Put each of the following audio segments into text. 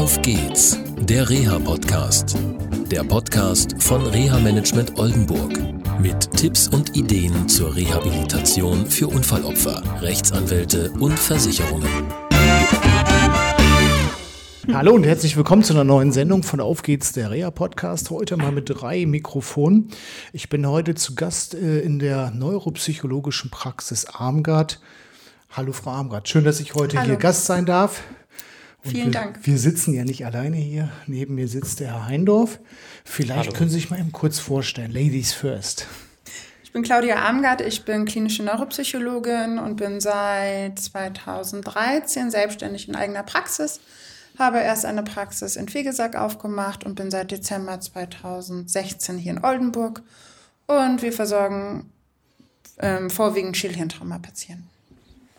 Auf geht's, der Reha-Podcast. Der Podcast von Reha-Management Oldenburg. Mit Tipps und Ideen zur Rehabilitation für Unfallopfer, Rechtsanwälte und Versicherungen. Hallo und herzlich willkommen zu einer neuen Sendung von Auf geht's, der Reha-Podcast. Heute mal mit drei Mikrofonen. Ich bin heute zu Gast äh, in der neuropsychologischen Praxis Armgard. Hallo Frau Armgard, schön, dass ich heute Hallo. hier Gast sein darf. Und Vielen wir, Dank. Wir sitzen ja nicht alleine hier. Neben mir sitzt der Herr Heindorf. Vielleicht Hallo. können Sie sich mal eben kurz vorstellen. Ladies first. Ich bin Claudia Armgard, ich bin klinische Neuropsychologin und bin seit 2013 selbstständig in eigener Praxis. Habe erst eine Praxis in Fegesack aufgemacht und bin seit Dezember 2016 hier in Oldenburg. Und wir versorgen ähm, vorwiegend Schädelhirntrauma-Patienten.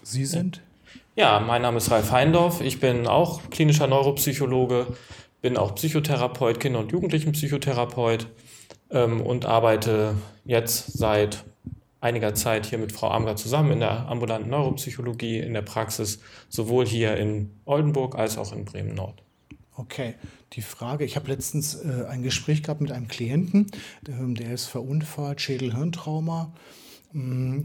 Sie sind? Ja, mein Name ist Ralf Heindorf. Ich bin auch klinischer Neuropsychologe, bin auch Psychotherapeut, Kinder- und Jugendlichenpsychotherapeut ähm, und arbeite jetzt seit einiger Zeit hier mit Frau Amger zusammen in der ambulanten Neuropsychologie in der Praxis, sowohl hier in Oldenburg als auch in Bremen-Nord. Okay, die Frage, ich habe letztens äh, ein Gespräch gehabt mit einem Klienten, der, der ist verunfallt, Schädel-Hirntrauma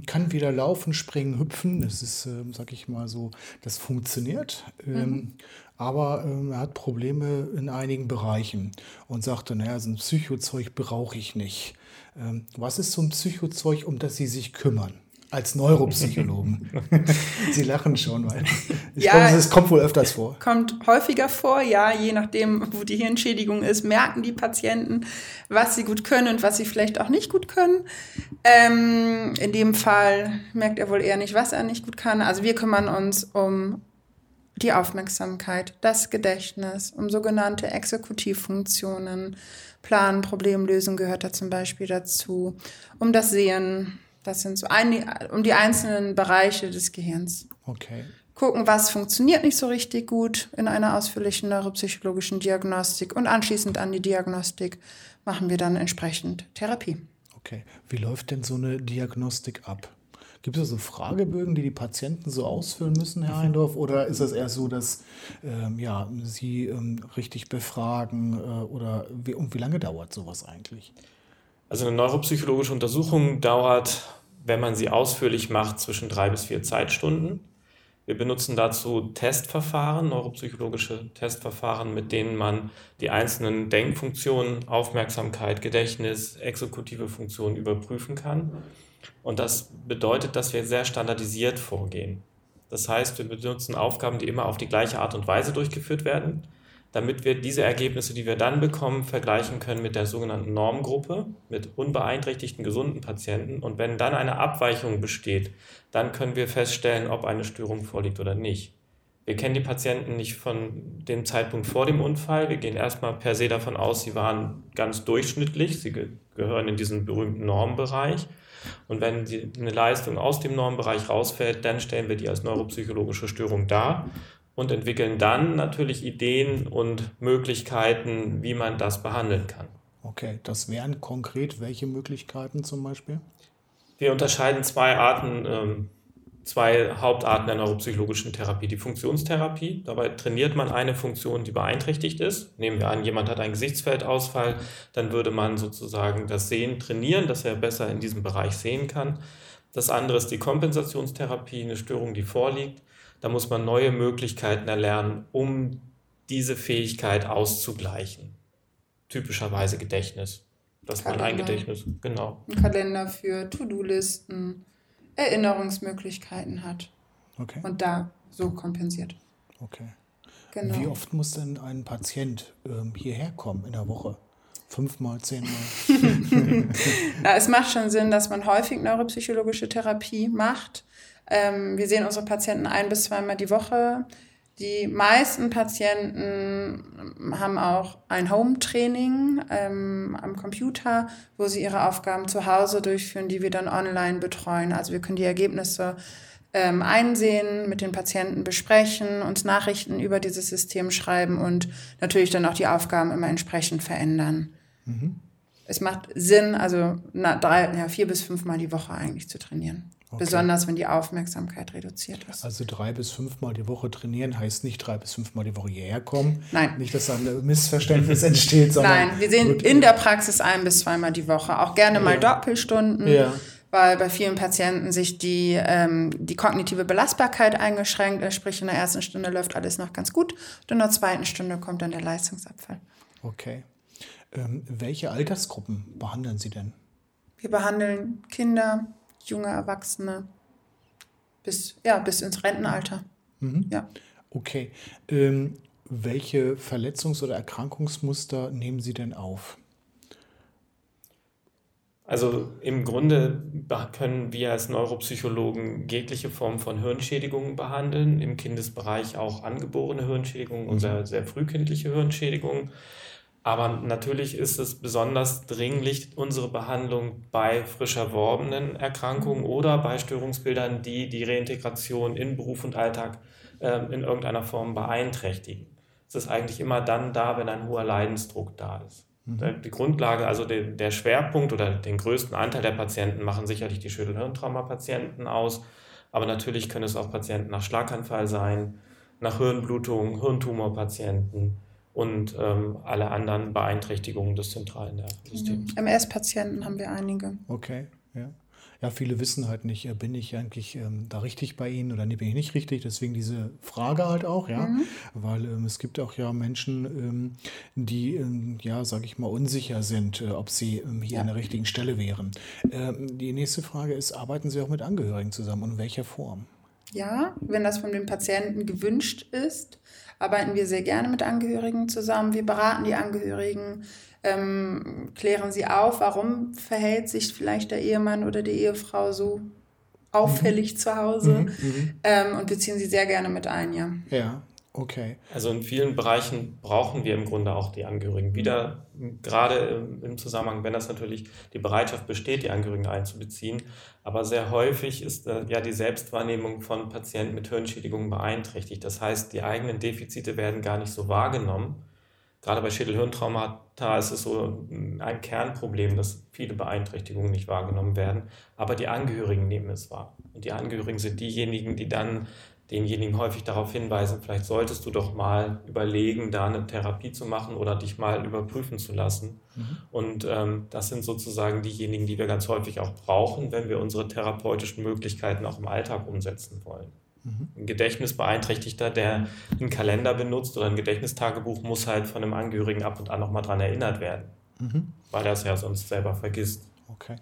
kann wieder laufen, springen, hüpfen. Das ist, äh, sag ich mal so, das funktioniert. Ähm, mhm. aber ähm, er hat Probleme in einigen Bereichen und sagte, naja, so ein Psychozeug brauche ich nicht. Ähm, was ist so ein Psychozeug, um das Sie sich kümmern? Als Neuropsychologen. Sie lachen schon, weil ich ja, glaube, es kommt wohl öfters vor. Kommt häufiger vor, ja, je nachdem, wo die Hirnschädigung ist, merken die Patienten, was sie gut können und was sie vielleicht auch nicht gut können. Ähm, in dem Fall merkt er wohl eher nicht, was er nicht gut kann. Also wir kümmern uns um die Aufmerksamkeit, das Gedächtnis, um sogenannte Exekutivfunktionen. Plan, Problemlösen gehört da zum Beispiel dazu, um das Sehen, das sind so ein, um die einzelnen Bereiche des Gehirns. Okay. Gucken, was funktioniert nicht so richtig gut in einer ausführlichen neuropsychologischen Diagnostik und anschließend an die Diagnostik machen wir dann entsprechend Therapie. Okay. Wie läuft denn so eine Diagnostik ab? Gibt es so Fragebögen, die die Patienten so ausfüllen müssen, Herr Heindorf? Oder ist es eher so, dass ähm, ja, Sie ähm, richtig befragen? Äh, oder wie, und wie lange dauert sowas eigentlich? Also eine neuropsychologische Untersuchung dauert, wenn man sie ausführlich macht, zwischen drei bis vier Zeitstunden. Wir benutzen dazu Testverfahren, neuropsychologische Testverfahren, mit denen man die einzelnen Denkfunktionen, Aufmerksamkeit, Gedächtnis, exekutive Funktionen überprüfen kann. Und das bedeutet, dass wir sehr standardisiert vorgehen. Das heißt, wir benutzen Aufgaben, die immer auf die gleiche Art und Weise durchgeführt werden damit wir diese Ergebnisse, die wir dann bekommen, vergleichen können mit der sogenannten Normgruppe, mit unbeeinträchtigten gesunden Patienten. Und wenn dann eine Abweichung besteht, dann können wir feststellen, ob eine Störung vorliegt oder nicht. Wir kennen die Patienten nicht von dem Zeitpunkt vor dem Unfall. Wir gehen erstmal per se davon aus, sie waren ganz durchschnittlich, sie gehören in diesen berühmten Normbereich. Und wenn eine Leistung aus dem Normbereich rausfällt, dann stellen wir die als neuropsychologische Störung dar und entwickeln dann natürlich Ideen und Möglichkeiten, wie man das behandeln kann. Okay, das wären konkret welche Möglichkeiten zum Beispiel? Wir unterscheiden zwei Arten, ähm, zwei Hauptarten der neuropsychologischen Therapie. Die Funktionstherapie, dabei trainiert man eine Funktion, die beeinträchtigt ist. Nehmen wir an, jemand hat einen Gesichtsfeldausfall, dann würde man sozusagen das Sehen trainieren, dass er besser in diesem Bereich sehen kann. Das andere ist die Kompensationstherapie, eine Störung, die vorliegt. Da muss man neue Möglichkeiten erlernen, um diese Fähigkeit auszugleichen. Typischerweise Gedächtnis. Dass Kalender. man ein Gedächtnis, genau. Ein Kalender für To-Do-Listen, Erinnerungsmöglichkeiten hat. Okay. Und da so kompensiert. Okay. Genau. Wie oft muss denn ein Patient ähm, hierher kommen in der Woche? Fünfmal, zehnmal? Na, es macht schon Sinn, dass man häufig neuropsychologische Therapie macht. Ähm, wir sehen unsere Patienten ein bis zweimal die Woche. Die meisten Patienten haben auch ein Home-Training ähm, am Computer, wo sie ihre Aufgaben zu Hause durchführen, die wir dann online betreuen. Also wir können die Ergebnisse ähm, einsehen, mit den Patienten besprechen, uns Nachrichten über dieses System schreiben und natürlich dann auch die Aufgaben immer entsprechend verändern. Mhm. Es macht Sinn, also na, drei, ja, vier bis fünfmal die Woche eigentlich zu trainieren. Okay. Besonders wenn die Aufmerksamkeit reduziert ist. Also drei bis fünfmal die Woche trainieren heißt nicht drei bis fünfmal die Woche hierher kommen. Nein. Nicht, dass da ein Missverständnis entsteht, sondern. Nein, wir sehen in der Praxis ein bis zweimal die Woche. Auch gerne mal ja. Doppelstunden. Ja. Weil bei vielen Patienten sich die, ähm, die kognitive Belastbarkeit eingeschränkt. Sprich, in der ersten Stunde läuft alles noch ganz gut. Und in der zweiten Stunde kommt dann der Leistungsabfall. Okay. Ähm, welche Altersgruppen behandeln Sie denn? Wir behandeln Kinder, junge Erwachsene bis, ja, bis ins Rentenalter. Mhm. Ja. Okay. Ähm, welche Verletzungs- oder Erkrankungsmuster nehmen Sie denn auf? Also im Grunde können wir als Neuropsychologen jegliche Form von Hirnschädigungen behandeln, im Kindesbereich auch angeborene Hirnschädigungen und sehr, sehr frühkindliche Hirnschädigungen. Aber natürlich ist es besonders dringlich, unsere Behandlung bei frisch erworbenen Erkrankungen oder bei Störungsbildern, die die Reintegration in Beruf und Alltag äh, in irgendeiner Form beeinträchtigen. Es ist eigentlich immer dann da, wenn ein hoher Leidensdruck da ist. Mhm. Die Grundlage, also der, der Schwerpunkt oder den größten Anteil der Patienten machen sicherlich die Schädel-Hirntrauma-Patienten aus. Aber natürlich können es auch Patienten nach Schlaganfall sein, nach Hirnblutung, Hirntumorpatienten und ähm, alle anderen Beeinträchtigungen des zentralen Nervensystems. Mhm. MS-Patienten haben wir einige. Okay, ja. Ja, viele wissen halt nicht, äh, bin ich eigentlich ähm, da richtig bei Ihnen oder bin ich nicht richtig? Deswegen diese Frage halt auch, ja. Mhm. Weil ähm, es gibt auch ja Menschen, ähm, die, ähm, ja, sage ich mal, unsicher sind, äh, ob sie ähm, hier ja. an der richtigen Stelle wären. Ähm, die nächste Frage ist, arbeiten Sie auch mit Angehörigen zusammen und in welcher Form? Ja, wenn das von dem Patienten gewünscht ist arbeiten wir sehr gerne mit Angehörigen zusammen. Wir beraten die Angehörigen, ähm, klären sie auf, warum verhält sich vielleicht der Ehemann oder die Ehefrau so auffällig mhm. zu Hause mhm, mhm. ähm, und beziehen sie sehr gerne mit ein, ja. Ja, Okay. Also in vielen Bereichen brauchen wir im Grunde auch die Angehörigen wieder, gerade im Zusammenhang, wenn das natürlich die Bereitschaft besteht, die Angehörigen einzubeziehen. Aber sehr häufig ist äh, ja die Selbstwahrnehmung von Patienten mit Hirnschädigungen beeinträchtigt. Das heißt, die eigenen Defizite werden gar nicht so wahrgenommen. Gerade bei Schädelhirntraumata ist es so ein Kernproblem, dass viele Beeinträchtigungen nicht wahrgenommen werden. Aber die Angehörigen nehmen es wahr. Und die Angehörigen sind diejenigen, die dann denjenigen häufig darauf hinweisen, vielleicht solltest du doch mal überlegen, da eine Therapie zu machen oder dich mal überprüfen zu lassen. Mhm. Und ähm, das sind sozusagen diejenigen, die wir ganz häufig auch brauchen, wenn wir unsere therapeutischen Möglichkeiten auch im Alltag umsetzen wollen. Mhm. Ein Gedächtnisbeeinträchtigter, der einen Kalender benutzt oder ein Gedächtnistagebuch, muss halt von einem Angehörigen ab und an nochmal dran erinnert werden, mhm. weil er es ja sonst selber vergisst. Okay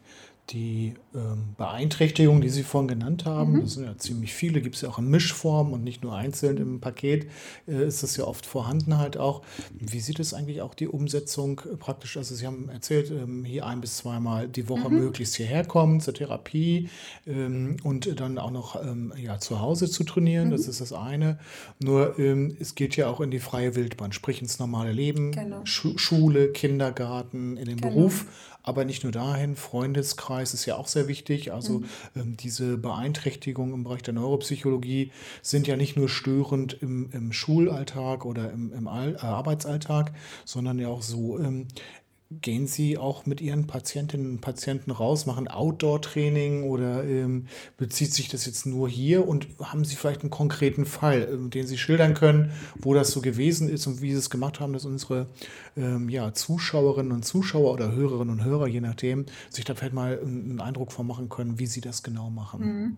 die ähm, Beeinträchtigungen, die Sie vorhin genannt haben, mhm. das sind ja ziemlich viele, gibt es ja auch in Mischform und nicht nur einzeln im Paket, äh, ist das ja oft vorhanden halt auch. Wie sieht es eigentlich auch die Umsetzung äh, praktisch? Also Sie haben erzählt, ähm, hier ein bis zweimal die Woche mhm. möglichst hierher kommen zur Therapie ähm, und dann auch noch ähm, ja, zu Hause zu trainieren, mhm. das ist das eine. Nur ähm, es geht ja auch in die freie Wildbahn, sprich ins normale Leben, genau. Schu Schule, Kindergarten, in den genau. Beruf aber nicht nur dahin, Freundeskreis ist ja auch sehr wichtig. Also mhm. ähm, diese Beeinträchtigungen im Bereich der Neuropsychologie sind ja nicht nur störend im, im Schulalltag oder im, im All, äh, Arbeitsalltag, sondern ja auch so ähm, gehen Sie auch mit Ihren Patientinnen und Patienten raus, machen Outdoor-Training oder ähm, bezieht sich das jetzt nur hier und haben Sie vielleicht einen konkreten Fall, äh, den Sie schildern können, wo das so gewesen ist und wie Sie es gemacht haben, dass unsere ähm, ja, Zuschauerinnen und Zuschauer oder Hörerinnen und Hörer, je nachdem, sich da vielleicht mal einen Eindruck von machen können, wie Sie das genau machen? Mhm.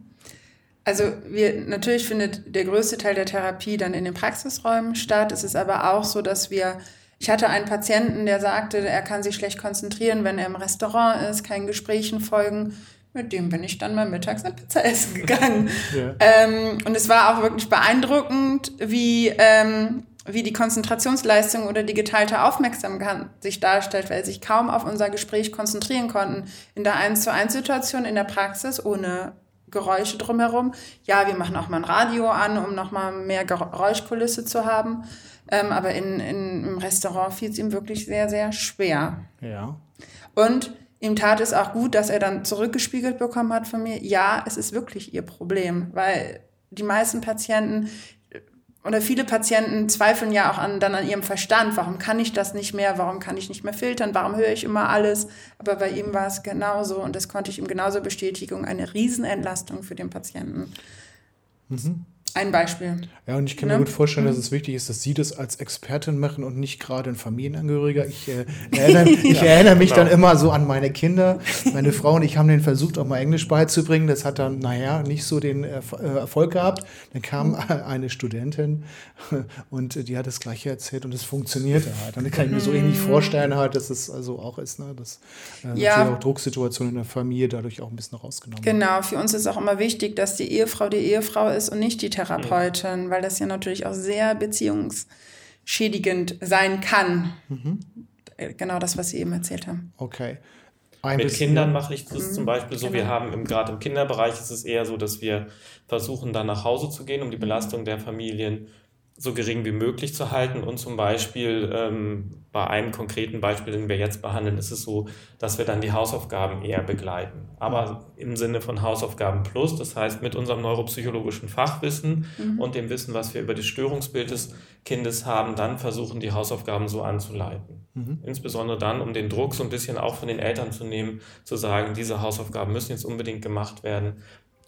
Also wir, natürlich findet der größte Teil der Therapie dann in den Praxisräumen statt. Es ist aber auch so, dass wir ich hatte einen Patienten, der sagte, er kann sich schlecht konzentrieren, wenn er im Restaurant ist, keinen Gesprächen folgen. Mit dem bin ich dann mal mittags eine Pizza essen gegangen. Ja. Ähm, und es war auch wirklich beeindruckend, wie, ähm, wie die Konzentrationsleistung oder die geteilte Aufmerksamkeit sich darstellt, weil sie sich kaum auf unser Gespräch konzentrieren konnten. In der 1 zu 1 Situation in der Praxis ohne Geräusche drumherum. Ja, wir machen auch mal ein Radio an, um nochmal mehr Geräuschkulisse zu haben. Ähm, aber in, in, im Restaurant fiel es ihm wirklich sehr, sehr schwer. Ja. Und ihm tat es auch gut, dass er dann zurückgespiegelt bekommen hat von mir, ja, es ist wirklich ihr Problem, weil die meisten Patienten oder viele Patienten zweifeln ja auch an, dann an ihrem Verstand. Warum kann ich das nicht mehr? Warum kann ich nicht mehr filtern? Warum höre ich immer alles? Aber bei ihm war es genauso und das konnte ich ihm genauso bestätigen. Eine Riesenentlastung für den Patienten. Mhm. Ein Beispiel. Ja, und ich kann ne? mir gut vorstellen, dass mhm. es wichtig ist, dass Sie das als Expertin machen und nicht gerade ein Familienangehöriger. Ich, äh, erinnere, ich ja, erinnere mich genau. dann immer so an meine Kinder. Meine Frau und ich haben den versucht, auch mal Englisch beizubringen. Das hat dann, naja, nicht so den äh, Erfolg gehabt. Dann kam mhm. eine Studentin und die hat das Gleiche erzählt und es funktionierte halt. Dann kann ich mir so ähnlich mhm. vorstellen, halt, dass es also auch ist, ne? dass äh, ja. auch Drucksituationen in der Familie dadurch auch ein bisschen rausgenommen Genau, für uns ist auch immer wichtig, dass die Ehefrau die Ehefrau ist und nicht die Therapeutin. Therapeutin, weil das ja natürlich auch sehr beziehungsschädigend sein kann. Mhm. Genau das, was Sie eben erzählt haben. Okay. Ein Mit Kindern mache ich das mhm. zum Beispiel so. Genau. Wir haben gerade im Kinderbereich ist es eher so, dass wir versuchen, dann nach Hause zu gehen, um die Belastung der Familien so gering wie möglich zu halten. Und zum Beispiel ähm, bei einem konkreten Beispiel, den wir jetzt behandeln, ist es so, dass wir dann die Hausaufgaben eher begleiten. Aber im Sinne von Hausaufgaben plus, das heißt mit unserem neuropsychologischen Fachwissen mhm. und dem Wissen, was wir über das Störungsbild des Kindes haben, dann versuchen, die Hausaufgaben so anzuleiten. Mhm. Insbesondere dann, um den Druck so ein bisschen auch von den Eltern zu nehmen, zu sagen, diese Hausaufgaben müssen jetzt unbedingt gemacht werden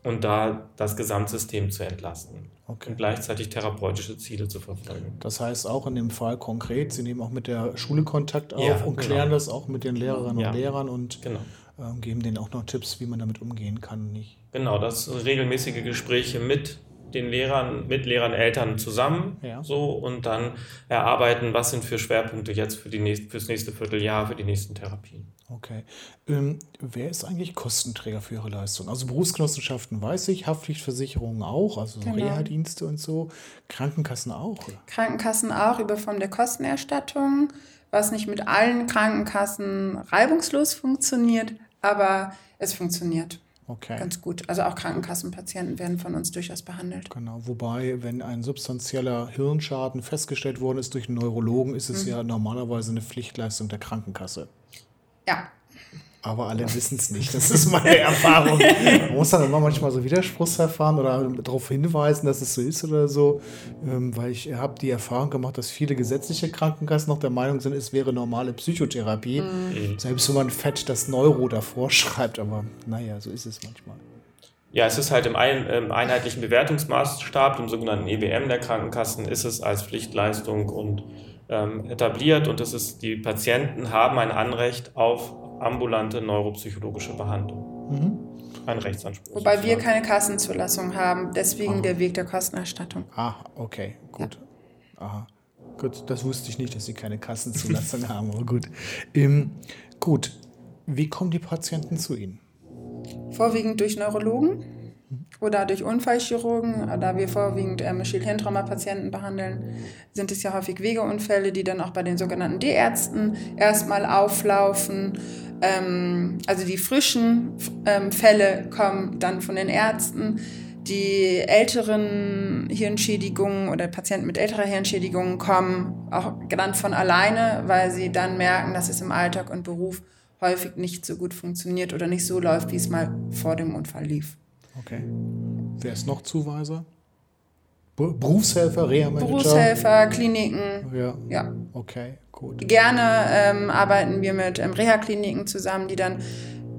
und da das Gesamtsystem zu entlasten okay. und gleichzeitig therapeutische Ziele zu verfolgen. Das heißt auch in dem Fall konkret, Sie nehmen auch mit der Schule Kontakt auf ja, und genau. klären das auch mit den Lehrerinnen ja. und Lehrern und genau. äh, geben denen auch noch Tipps, wie man damit umgehen kann. Nicht? Genau, das sind regelmäßige Gespräche mit den Lehrern, mit Lehrern, Eltern zusammen ja. so und dann erarbeiten, was sind für Schwerpunkte jetzt für die nächst, fürs nächste Vierteljahr, für die nächsten Therapien. Okay. Ähm, wer ist eigentlich Kostenträger für Ihre Leistung? Also Berufsgenossenschaften weiß ich, Haftpflichtversicherungen auch, also genau. Reha-Dienste und so, Krankenkassen auch. Oder? Krankenkassen auch über Form der Kostenerstattung, was nicht mit allen Krankenkassen reibungslos funktioniert, aber es funktioniert. Okay. Ganz gut. Also auch Krankenkassenpatienten werden von uns durchaus behandelt. Genau. Wobei, wenn ein substanzieller Hirnschaden festgestellt worden ist durch einen Neurologen, ist es mhm. ja normalerweise eine Pflichtleistung der Krankenkasse. Ja. Aber alle wissen es nicht. Das ist meine Erfahrung. Man muss dann immer manchmal so Widerspruchsverfahren oder darauf hinweisen, dass es so ist oder so. Ähm, weil ich habe die Erfahrung gemacht, dass viele gesetzliche Krankenkassen noch der Meinung sind, es wäre normale Psychotherapie. Mhm. Selbst wenn man fett das Neuro davor schreibt. Aber naja, so ist es manchmal. Ja, es ist halt im, ein, im einheitlichen Bewertungsmaßstab, im sogenannten EBM der Krankenkassen, ist es als Pflichtleistung und ähm, etabliert und das ist, die Patienten haben ein Anrecht auf ambulante neuropsychologische Behandlung. Mhm. Ein Rechtsanspruch. Wobei wir keine Kassenzulassung haben, deswegen Aha. der Weg der Kostenerstattung. Ah, okay, gut. Ja. Aha. Gut, das wusste ich nicht, dass Sie keine Kassenzulassung haben, aber gut. Ähm, gut, wie kommen die Patienten zu Ihnen? Vorwiegend durch Neurologen oder durch Unfallchirurgen, da wir vorwiegend ähm, Schädelhirntrauma-Patienten behandeln, sind es ja häufig Wegeunfälle, die dann auch bei den sogenannten D-Ärzten erstmal auflaufen. Ähm, also die frischen ähm, Fälle kommen dann von den Ärzten. Die älteren Hirnschädigungen oder Patienten mit älterer Hirnschädigung kommen auch dann von alleine, weil sie dann merken, dass es im Alltag und Beruf häufig nicht so gut funktioniert oder nicht so läuft, wie es mal vor dem Unfall lief. Okay. Wer ist noch Zuweiser? Berufshelfer, Reha-Manager? Berufshelfer, Kliniken. Ja. ja. Okay, gut. Gerne ähm, arbeiten wir mit ähm, Reha-Kliniken zusammen, die dann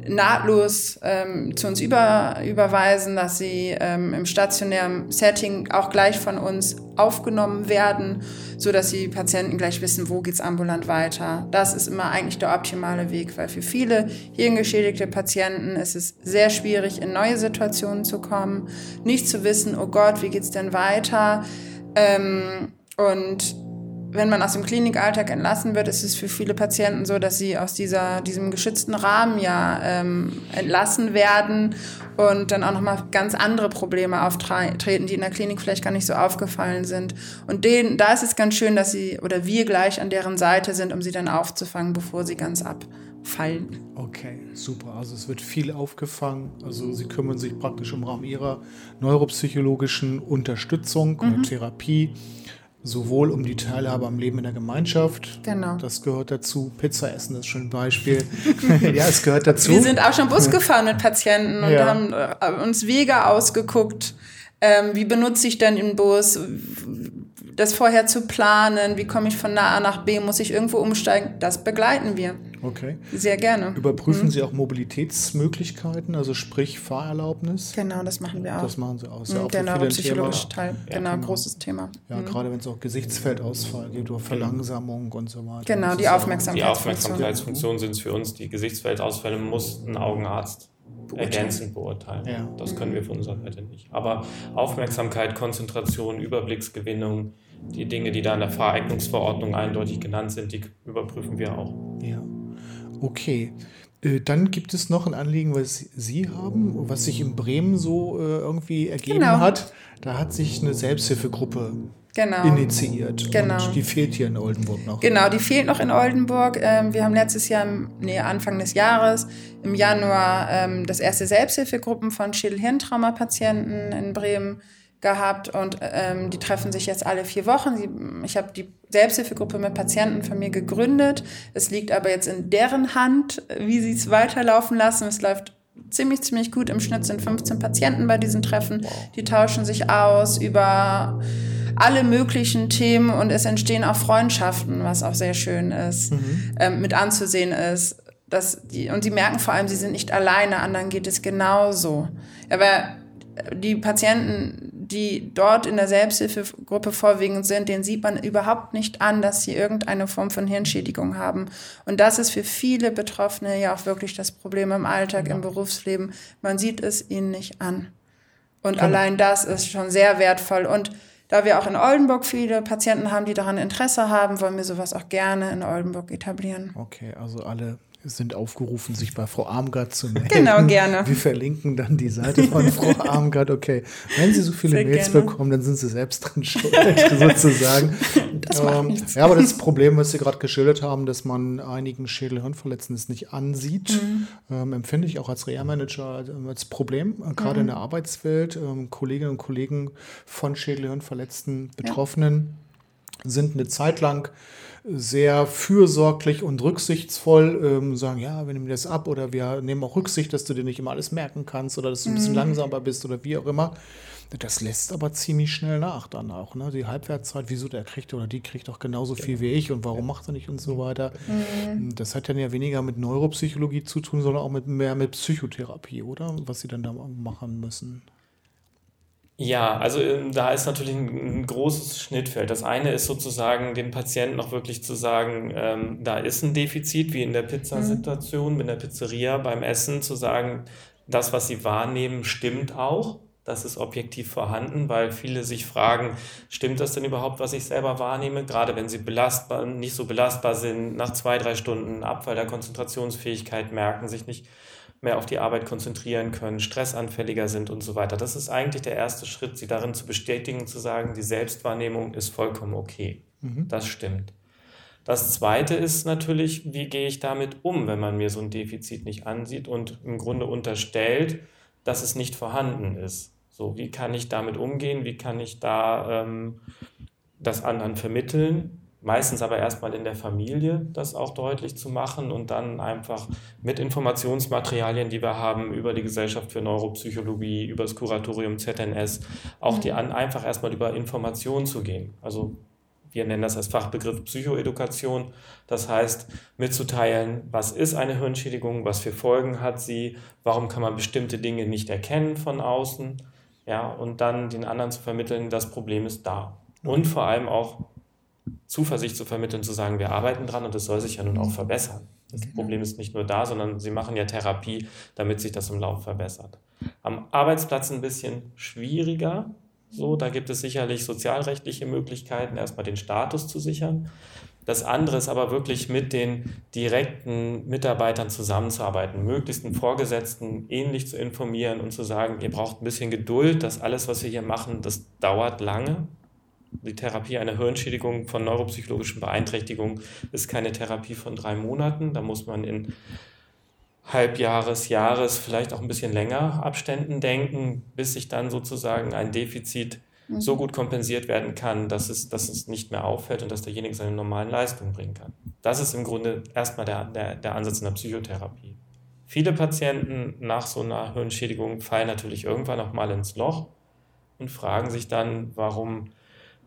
nahtlos ähm, zu uns über, überweisen, dass sie ähm, im stationären Setting auch gleich von uns aufgenommen werden, so dass die Patienten gleich wissen, wo geht's ambulant weiter. Das ist immer eigentlich der optimale Weg, weil für viele hirngeschädigte Patienten ist es sehr schwierig, in neue Situationen zu kommen, nicht zu wissen, oh Gott, wie geht's denn weiter? Ähm, und wenn man aus dem Klinikalltag entlassen wird, ist es für viele Patienten so, dass sie aus dieser, diesem geschützten Rahmen ja ähm, entlassen werden und dann auch nochmal ganz andere Probleme auftreten, die in der Klinik vielleicht gar nicht so aufgefallen sind. Und denen, da ist es ganz schön, dass sie oder wir gleich an deren Seite sind, um sie dann aufzufangen, bevor sie ganz abfallen. Okay, super. Also es wird viel aufgefangen. Also Sie kümmern sich praktisch im Rahmen Ihrer neuropsychologischen Unterstützung mhm. und Therapie sowohl um die Teilhabe am Leben in der Gemeinschaft. Genau. Das gehört dazu. Pizza essen ist schon ein Beispiel. ja, es gehört dazu. Wir sind auch schon Bus gefahren mit Patienten und ja. haben äh, uns Wege ausgeguckt. Ähm, wie benutze ich denn den Bus? das vorher zu planen, wie komme ich von A nach B, muss ich irgendwo umsteigen, das begleiten wir. Okay. Sehr gerne. Überprüfen mhm. Sie auch Mobilitätsmöglichkeiten, also sprich Fahrerlaubnis? Genau, das machen wir auch. Das machen Sie auch. Ja, mhm, der neuropsychologische Teil, ja, genau, genau, großes Thema. Ja, mhm. gerade wenn es auch Gesichtsfeldausfall geht oder Verlangsamung und so weiter. Genau, die Aufmerksamkeitsfunktion. Die Aufmerksamkeitsfunktion sind es für uns, die Gesichtsfeldausfälle muss ein Augenarzt beurteilen. ergänzend beurteilen. Ja. Das können wir von unserer Seite nicht. Aber Aufmerksamkeit, Konzentration, Überblicksgewinnung, die Dinge, die da in der Fahreignungsverordnung eindeutig genannt sind, die überprüfen wir auch. Ja. Okay. Äh, dann gibt es noch ein Anliegen, was Sie haben, was sich in Bremen so äh, irgendwie ergeben genau. hat. Da hat sich eine Selbsthilfegruppe genau. initiiert. Genau. Und die fehlt hier in Oldenburg noch. Genau, die fehlt noch in Oldenburg. Ähm, wir haben letztes Jahr, nee, Anfang des Jahres, im Januar, ähm, das erste Selbsthilfegruppen von Schädel-Hirntraumapatienten in Bremen gehabt und ähm, die treffen sich jetzt alle vier Wochen. ich habe die Selbsthilfegruppe mit Patienten von mir gegründet. Es liegt aber jetzt in deren Hand, wie sie es weiterlaufen lassen. Es läuft ziemlich, ziemlich gut. Im Schnitt sind 15 Patienten bei diesen Treffen. Die tauschen sich aus über alle möglichen Themen und es entstehen auch Freundschaften, was auch sehr schön ist, mhm. ähm, mit anzusehen ist. Dass die, und sie merken vor allem, sie sind nicht alleine, anderen geht es genauso. Aber die Patienten, die dort in der Selbsthilfegruppe vorwiegend sind, den sieht man überhaupt nicht an, dass sie irgendeine Form von Hirnschädigung haben. Und das ist für viele Betroffene ja auch wirklich das Problem im Alltag, ja. im Berufsleben. Man sieht es ihnen nicht an. Und Kann allein das ist schon sehr wertvoll. Und da wir auch in Oldenburg viele Patienten haben, die daran Interesse haben, wollen wir sowas auch gerne in Oldenburg etablieren. Okay, also alle sind aufgerufen, sich bei Frau Armgard zu melden. Genau, gerne. Wir verlinken dann die Seite von Frau Armgard. Okay, wenn Sie so viele Sehr Mails gerne. bekommen, dann sind Sie selbst drin schuld, sozusagen. Das ähm. Ja, aber das Problem, was Sie gerade geschildert haben, dass man einigen Schädel-Hirnverletzten nicht ansieht, mhm. ähm, empfinde ich auch als Reha-Manager als Problem, äh, gerade mhm. in der Arbeitswelt. Ähm, Kolleginnen und Kollegen von Schädel-Hirnverletzten Betroffenen ja. sind eine Zeit lang sehr fürsorglich und rücksichtsvoll ähm, sagen, ja, wir nehmen das ab oder wir nehmen auch Rücksicht, dass du dir nicht immer alles merken kannst oder dass du ein bisschen mhm. langsamer bist oder wie auch immer. Das lässt aber ziemlich schnell nach dann auch. Ne? Die Halbwertszeit, wieso der kriegt oder die kriegt doch genauso viel genau. wie ich und warum macht er nicht und so weiter. Mhm. Das hat dann ja weniger mit Neuropsychologie zu tun, sondern auch mit mehr mit Psychotherapie, oder? Was sie dann da machen müssen. Ja, also ähm, da ist natürlich ein, großes Schnittfeld. Das eine ist sozusagen, dem Patienten auch wirklich zu sagen, ähm, da ist ein Defizit, wie in der Pizzasituation, mhm. in der Pizzeria beim Essen, zu sagen, das, was sie wahrnehmen, stimmt auch. Das ist objektiv vorhanden, weil viele sich fragen, stimmt das denn überhaupt, was ich selber wahrnehme? Gerade wenn sie belastbar, nicht so belastbar sind, nach zwei, drei Stunden Abfall der Konzentrationsfähigkeit merken, sich nicht mehr auf die Arbeit konzentrieren können, stressanfälliger sind und so weiter. Das ist eigentlich der erste Schritt, sie darin zu bestätigen, zu sagen, die Selbstwahrnehmung ist vollkommen okay. Mhm. Das stimmt. Das zweite ist natürlich, wie gehe ich damit um, wenn man mir so ein Defizit nicht ansieht und im Grunde unterstellt, dass es nicht vorhanden ist. So, wie kann ich damit umgehen? Wie kann ich da ähm, das anderen vermitteln? Meistens aber erstmal in der Familie das auch deutlich zu machen und dann einfach mit Informationsmaterialien, die wir haben über die Gesellschaft für Neuropsychologie, über das Kuratorium ZNS, auch die an, einfach erstmal über Informationen zu gehen. Also wir nennen das als Fachbegriff Psychoedukation. Das heißt, mitzuteilen, was ist eine Hirnschädigung, was für Folgen hat sie, warum kann man bestimmte Dinge nicht erkennen von außen, ja, und dann den anderen zu vermitteln, das Problem ist da. Und vor allem auch Zuversicht zu vermitteln, zu sagen, wir arbeiten dran und es soll sich ja nun auch verbessern. Das genau. Problem ist nicht nur da, sondern sie machen ja Therapie, damit sich das im Lauf verbessert. Am Arbeitsplatz ein bisschen schwieriger. So, da gibt es sicherlich sozialrechtliche Möglichkeiten, erstmal den Status zu sichern. Das andere ist aber wirklich mit den direkten Mitarbeitern zusammenzuarbeiten, möglichst einen Vorgesetzten ähnlich zu informieren und zu sagen, ihr braucht ein bisschen Geduld, das alles, was wir hier machen, das dauert lange die Therapie einer Hirnschädigung von neuropsychologischen Beeinträchtigungen ist keine Therapie von drei Monaten. Da muss man in Halbjahres, Jahres, vielleicht auch ein bisschen länger Abständen denken, bis sich dann sozusagen ein Defizit mhm. so gut kompensiert werden kann, dass es, dass es nicht mehr auffällt und dass derjenige seine normalen Leistungen bringen kann. Das ist im Grunde erstmal der, der, der Ansatz in der Psychotherapie. Viele Patienten nach so einer Hirnschädigung fallen natürlich irgendwann noch mal ins Loch und fragen sich dann, warum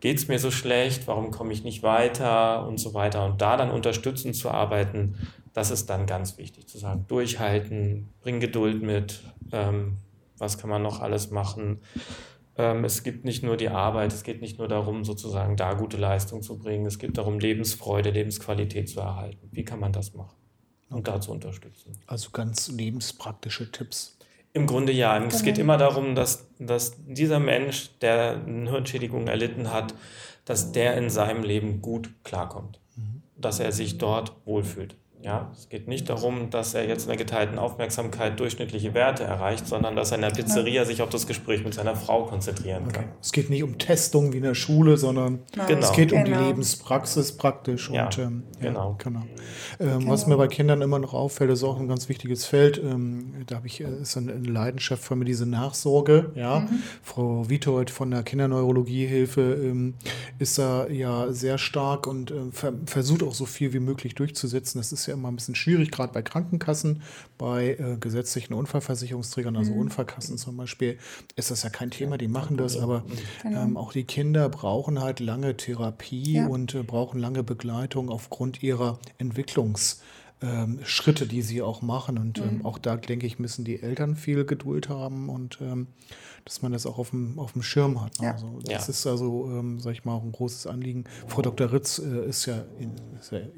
geht es mir so schlecht, warum komme ich nicht weiter und so weiter. Und da dann unterstützend zu arbeiten, das ist dann ganz wichtig zu sagen, durchhalten, bring Geduld mit, ähm, was kann man noch alles machen. Ähm, es gibt nicht nur die Arbeit, es geht nicht nur darum, sozusagen da gute Leistung zu bringen, es geht darum, Lebensfreude, Lebensqualität zu erhalten. Wie kann man das machen und okay. da zu unterstützen? Also ganz lebenspraktische Tipps. Im Grunde ja. Es geht genau. immer darum, dass, dass dieser Mensch, der eine Hirnschädigung erlitten hat, dass der in seinem Leben gut klarkommt. Mhm. Dass er sich dort wohlfühlt. Ja, es geht nicht darum, dass er jetzt in der geteilten Aufmerksamkeit durchschnittliche Werte erreicht, sondern dass er in der Pizzeria sich auf das Gespräch mit seiner Frau konzentrieren kann. Okay. Es geht nicht um Testung wie in der Schule, sondern genau. es geht um genau. die Lebenspraxis praktisch. Ja, und, ähm, ja, genau. genau. Ähm, genau. Was mir bei Kindern immer noch auffällt, ist auch ein ganz wichtiges Feld. Ähm, da habe ich äh, ist eine Leidenschaft von mir diese Nachsorge. Ja, mhm. Frau Witold von der Kinderneurologiehilfe ähm, ist da ja sehr stark und äh, versucht auch so viel wie möglich durchzusetzen. Das ist ja immer ein bisschen schwierig, gerade bei Krankenkassen, bei äh, gesetzlichen Unfallversicherungsträgern, also mhm. Unfallkassen zum Beispiel, ist das ja kein Thema, die machen das, aber genau. ähm, auch die Kinder brauchen halt lange Therapie ja. und äh, brauchen lange Begleitung aufgrund ihrer Entwicklungs- ähm, Schritte, die sie auch machen. Und ähm, mhm. auch da, denke ich, müssen die Eltern viel Geduld haben und ähm, dass man das auch auf dem, auf dem Schirm hat. Ja. Also, das ja. ist also, ähm, sag ich mal, auch ein großes Anliegen. Frau Dr. Ritz äh, ist ja, in, ist ja äh,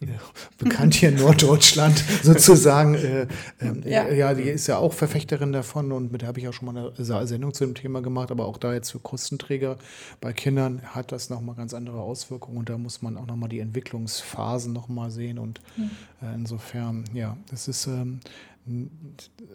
bekannt hier in Norddeutschland sozusagen. Äh, äh, ja. ja. die ist ja auch Verfechterin davon und mit der habe ich auch schon mal eine Sendung zu dem Thema gemacht. Aber auch da jetzt für Kostenträger bei Kindern hat das nochmal ganz andere Auswirkungen und da muss man auch nochmal die Entwicklungsphasen nochmal sehen und mhm. insofern, ja, das ist ähm,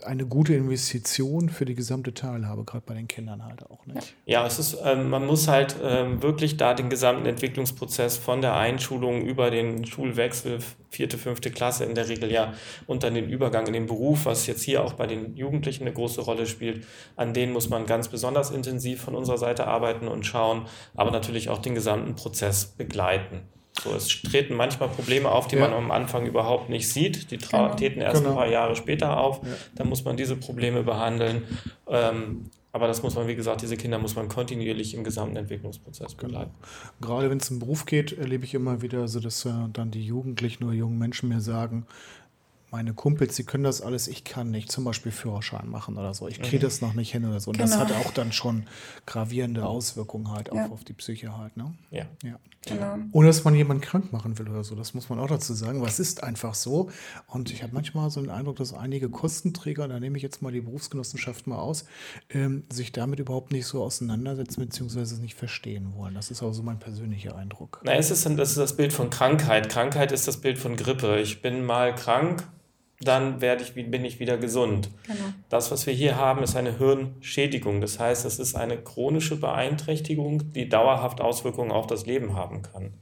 eine gute Investition für die gesamte Teilhabe, gerade bei den Kindern halt auch nicht. Ja, es ist, ähm, man muss halt ähm, wirklich da den gesamten Entwicklungsprozess von der Einschulung über den Schulwechsel, vierte, fünfte Klasse in der Regel ja, und dann den Übergang in den Beruf, was jetzt hier auch bei den Jugendlichen eine große Rolle spielt, an denen muss man ganz besonders intensiv von unserer Seite arbeiten und schauen, aber natürlich auch den gesamten Prozess begleiten. So, es treten manchmal Probleme auf, die ja. man am Anfang überhaupt nicht sieht. Die genau. treten erst genau. ein paar Jahre später auf. Ja. Dann muss man diese Probleme behandeln. Ähm, aber das muss man, wie gesagt, diese Kinder muss man kontinuierlich im gesamten Entwicklungsprozess genau. begleiten. Genau. Gerade wenn es um Beruf geht, erlebe ich immer wieder so, dass äh, dann die Jugendlichen oder jungen Menschen mir sagen, meine Kumpels, die können das alles, ich kann nicht, zum Beispiel Führerschein machen oder so. Ich kriege mhm. das noch nicht hin oder so. Und genau. das hat auch dann schon gravierende Auswirkungen halt ja. auf, auf die Psyche halt. Ne? Ja. ja. Genau. Ohne dass man jemanden krank machen will oder so. Das muss man auch dazu sagen. Was ist einfach so. Und ich habe manchmal so den Eindruck, dass einige Kostenträger, da nehme ich jetzt mal die Berufsgenossenschaft mal aus, ähm, sich damit überhaupt nicht so auseinandersetzen bzw. nicht verstehen wollen. Das ist auch so mein persönlicher Eindruck. Na, es ist, das ist das Bild von Krankheit. Krankheit ist das Bild von Grippe. Ich bin mal krank dann werde ich, bin ich wieder gesund. Genau. Das, was wir hier haben, ist eine Hirnschädigung. Das heißt, es ist eine chronische Beeinträchtigung, die dauerhaft Auswirkungen auf das Leben haben kann.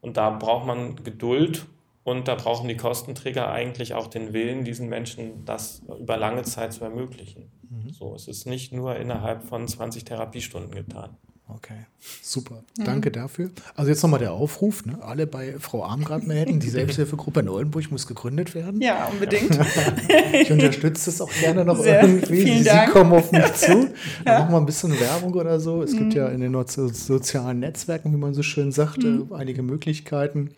Und da braucht man Geduld und da brauchen die Kostenträger eigentlich auch den Willen, diesen Menschen das über lange Zeit zu ermöglichen. Mhm. So, es ist nicht nur innerhalb von 20 Therapiestunden getan. Okay, super. Mhm. Danke dafür. Also jetzt nochmal der Aufruf, ne? alle bei Frau Armgrad melden. Die Selbsthilfegruppe in Oldenburg muss gegründet werden. Ja, unbedingt. ich unterstütze das auch gerne noch Sehr, irgendwie. Vielen Sie Dank. kommen auf mich zu. ja. Machen wir ein bisschen Werbung oder so. Es mhm. gibt ja in den sozialen Netzwerken, wie man so schön sagt, mhm. einige Möglichkeiten.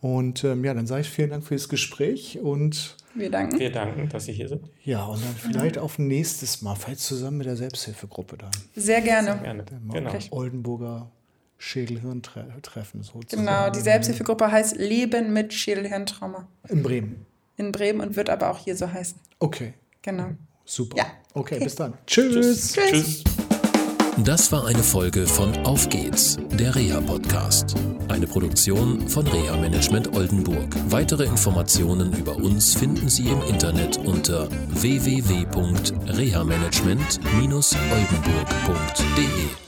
Und ähm, ja, dann sage ich vielen Dank für das Gespräch und wir danken. Wir danken, dass Sie hier sind. Ja, und dann vielleicht auf ein nächstes Mal, vielleicht zusammen mit der Selbsthilfegruppe dann. Sehr gerne. Sehr gerne. Genau. Oldenburger Schädelhirntreffen sozusagen. Genau, die Selbsthilfegruppe heißt Leben mit Schädelhirntrauma. In Bremen. In Bremen und wird aber auch hier so heißen. Okay. Genau. Super. Ja. Okay, okay. bis dann. Tschüss. Tschüss. Tschüss. Das war eine Folge von Auf geht's, der Reha-Podcast. Eine Produktion von Reha Management Oldenburg. Weitere Informationen über uns finden Sie im Internet unter www.rehamanagement-oldenburg.de.